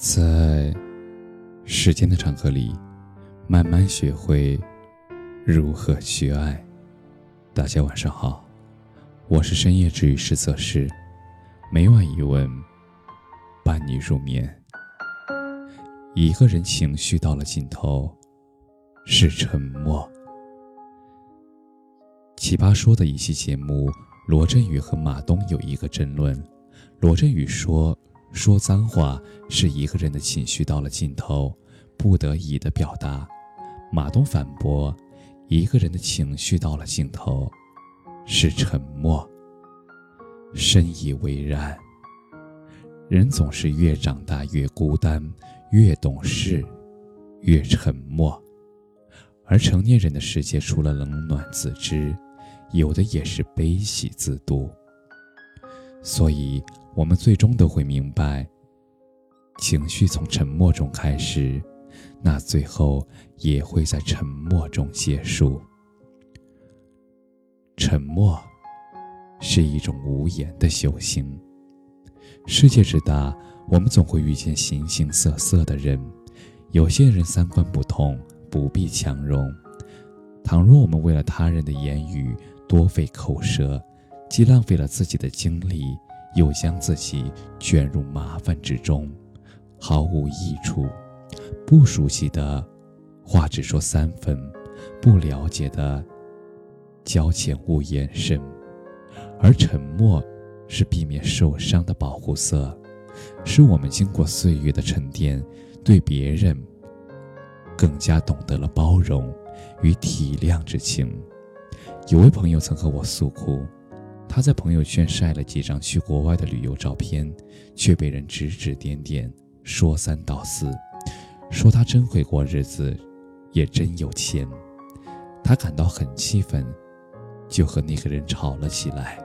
在时间的长河里，慢慢学会如何去爱。大家晚上好，我是深夜治愈师泽师，每晚一问，伴你入眠。一个人情绪到了尽头，是沉默。奇葩说的一期节目，罗振宇和马东有一个争论。罗振宇说。说脏话是一个人的情绪到了尽头，不得已的表达。马东反驳：一个人的情绪到了尽头，是沉默。深以为然。人总是越长大越孤单，越懂事，越沉默。而成年人的世界，除了冷暖自知，有的也是悲喜自度。所以。我们最终都会明白，情绪从沉默中开始，那最后也会在沉默中结束。沉默是一种无言的修行。世界之大，我们总会遇见形形色色的人，有些人三观不同，不必强融。倘若我们为了他人的言语多费口舌，既浪费了自己的精力。又将自己卷入麻烦之中，毫无益处。不熟悉的话只说三分，不了解的交浅勿言深。而沉默是避免受伤的保护色，是我们经过岁月的沉淀，对别人更加懂得了包容与体谅之情。有位朋友曾和我诉苦。他在朋友圈晒了几张去国外的旅游照片，却被人指指点点，说三道四，说他真会过日子，也真有钱。他感到很气愤，就和那个人吵了起来。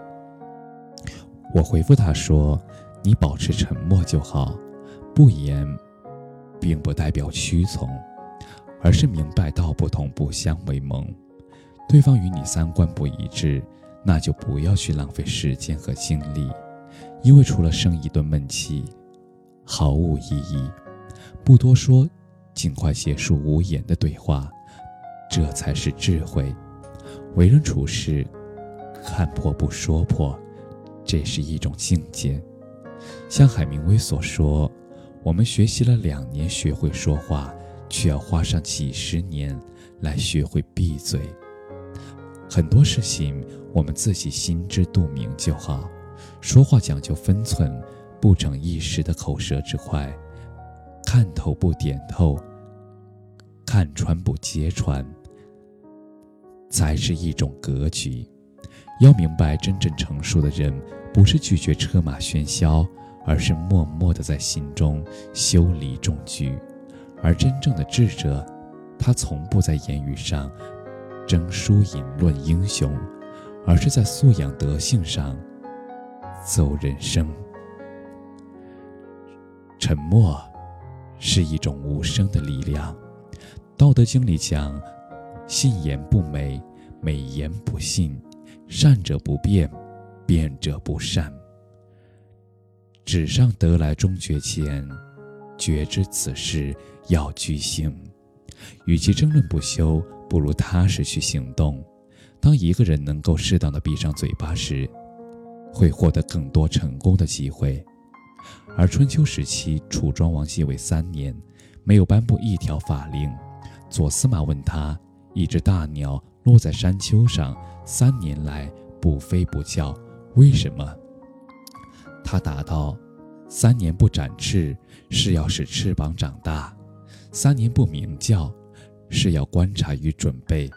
我回复他说：“你保持沉默就好，不言，并不代表屈从，而是明白道不同不相为谋。对方与你三观不一致。”那就不要去浪费时间和精力，因为除了生一顿闷气，毫无意义。不多说，尽快结束无言的对话，这才是智慧。为人处事，看破不说破，这是一种境界。像海明威所说：“我们学习了两年学会说话，却要花上几十年来学会闭嘴。”很多事情我们自己心知肚明就好，说话讲究分寸，不逞一时的口舌之快，看透不点透，看穿不揭穿，才是一种格局。要明白，真正成熟的人，不是拒绝车马喧嚣，而是默默的在心中修理重局；而真正的智者，他从不在言语上。争输赢论英雄，而是在素养德性上走人生。沉默是一种无声的力量。《道德经》里讲：“信言不美，美言不信；善者不辩，辩者不善。”纸上得来终觉浅，觉知此事要居心。与其争论不休。不如踏实去行动。当一个人能够适当的闭上嘴巴时，会获得更多成功的机会。而春秋时期，楚庄王继位三年，没有颁布一条法令。左司马问他：“一只大鸟落在山丘上，三年来不飞不叫，为什么？”他答道：“三年不展翅，是要使翅膀长大；三年不鸣叫。”是要观察与准备，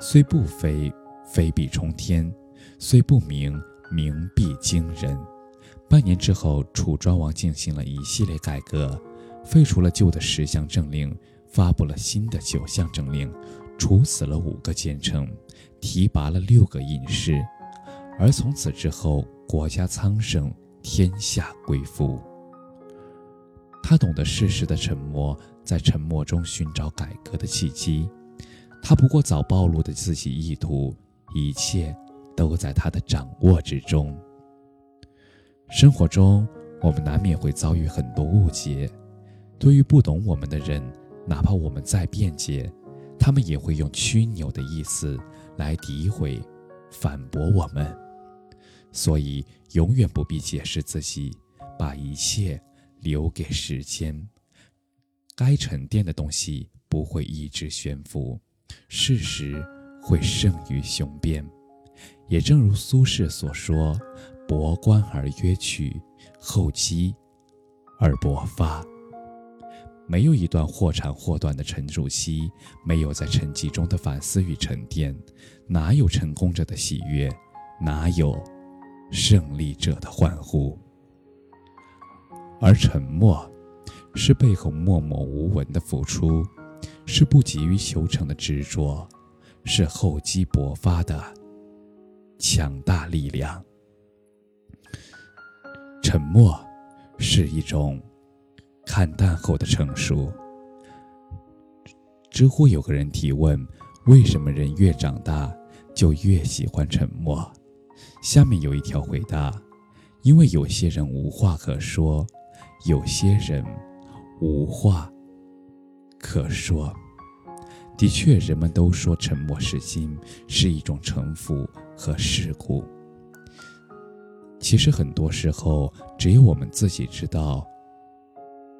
虽不飞，飞必冲天；虽不明，明必惊人。半年之后，楚庄王进行了一系列改革，废除了旧的十项政令，发布了新的九项政令，处死了五个奸臣，提拔了六个隐士，而从此之后，国家昌盛，天下归服。他懂得适时的沉默，在沉默中寻找改革的契机。他不过早暴露的自己意图，一切都在他的掌握之中。生活中，我们难免会遭遇很多误解，对于不懂我们的人，哪怕我们再辩解，他们也会用曲扭的意思来诋毁、反驳我们。所以，永远不必解释自己，把一切留给时间。该沉淀的东西不会一直悬浮，事实会胜于雄辩。也正如苏轼所说：“博观而约取，厚积而薄发。”没有一段或长或短的沉住期，没有在沉寂中的反思与沉淀，哪有成功者的喜悦？哪有胜利者的欢呼？而沉默，是背后默默无闻的付出，是不急于求成的执着，是厚积薄发的强大力量。沉默，是一种。看淡后的成熟。知乎有个人提问：为什么人越长大就越喜欢沉默？下面有一条回答：因为有些人无话可说，有些人无话可说。的确，人们都说沉默是金，是一种城府和世故。其实很多时候，只有我们自己知道。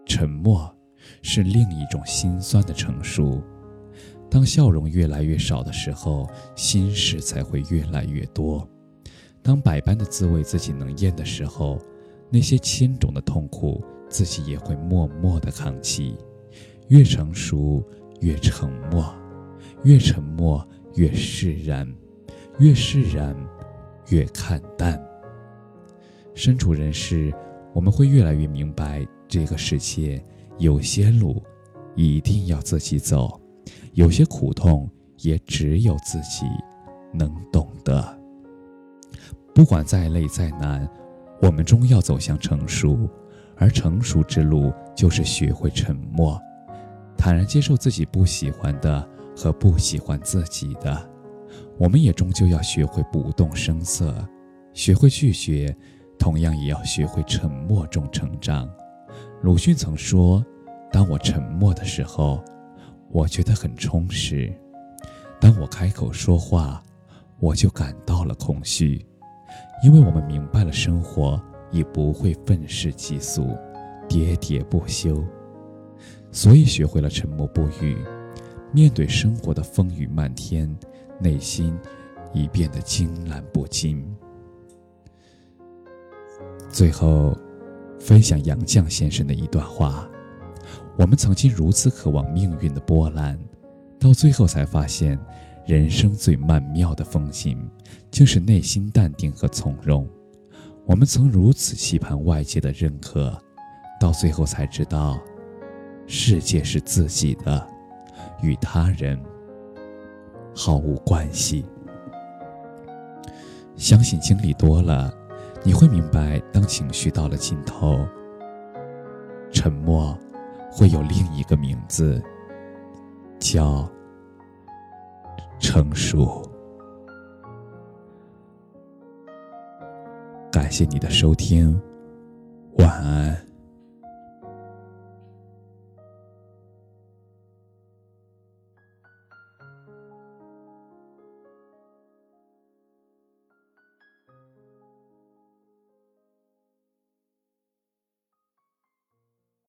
沉默，是另一种心酸的成熟。当笑容越来越少的时候，心事才会越来越多。当百般的滋味自己能咽的时候，那些千种的痛苦自己也会默默的扛起。越成熟，越沉默；越沉默，越释然；越释然，越看淡。身处人世，我们会越来越明白。这个世界有些路一定要自己走，有些苦痛也只有自己能懂得。不管再累再难，我们终要走向成熟，而成熟之路就是学会沉默，坦然接受自己不喜欢的和不喜欢自己的。我们也终究要学会不动声色，学会拒绝，同样也要学会沉默中成长。鲁迅曾说：“当我沉默的时候，我觉得很充实；当我开口说话，我就感到了空虚。因为我们明白了，生活已不会愤世嫉俗、喋喋不休，所以学会了沉默不语。面对生活的风雨漫天，内心已变得惊澜不惊。最后。”分享杨绛先生的一段话：我们曾经如此渴望命运的波澜，到最后才发现，人生最曼妙的风景，就是内心淡定和从容。我们曾如此期盼外界的认可，到最后才知道，世界是自己的，与他人毫无关系。相信经历多了。你会明白，当情绪到了尽头，沉默会有另一个名字，叫成熟。感谢你的收听，晚安。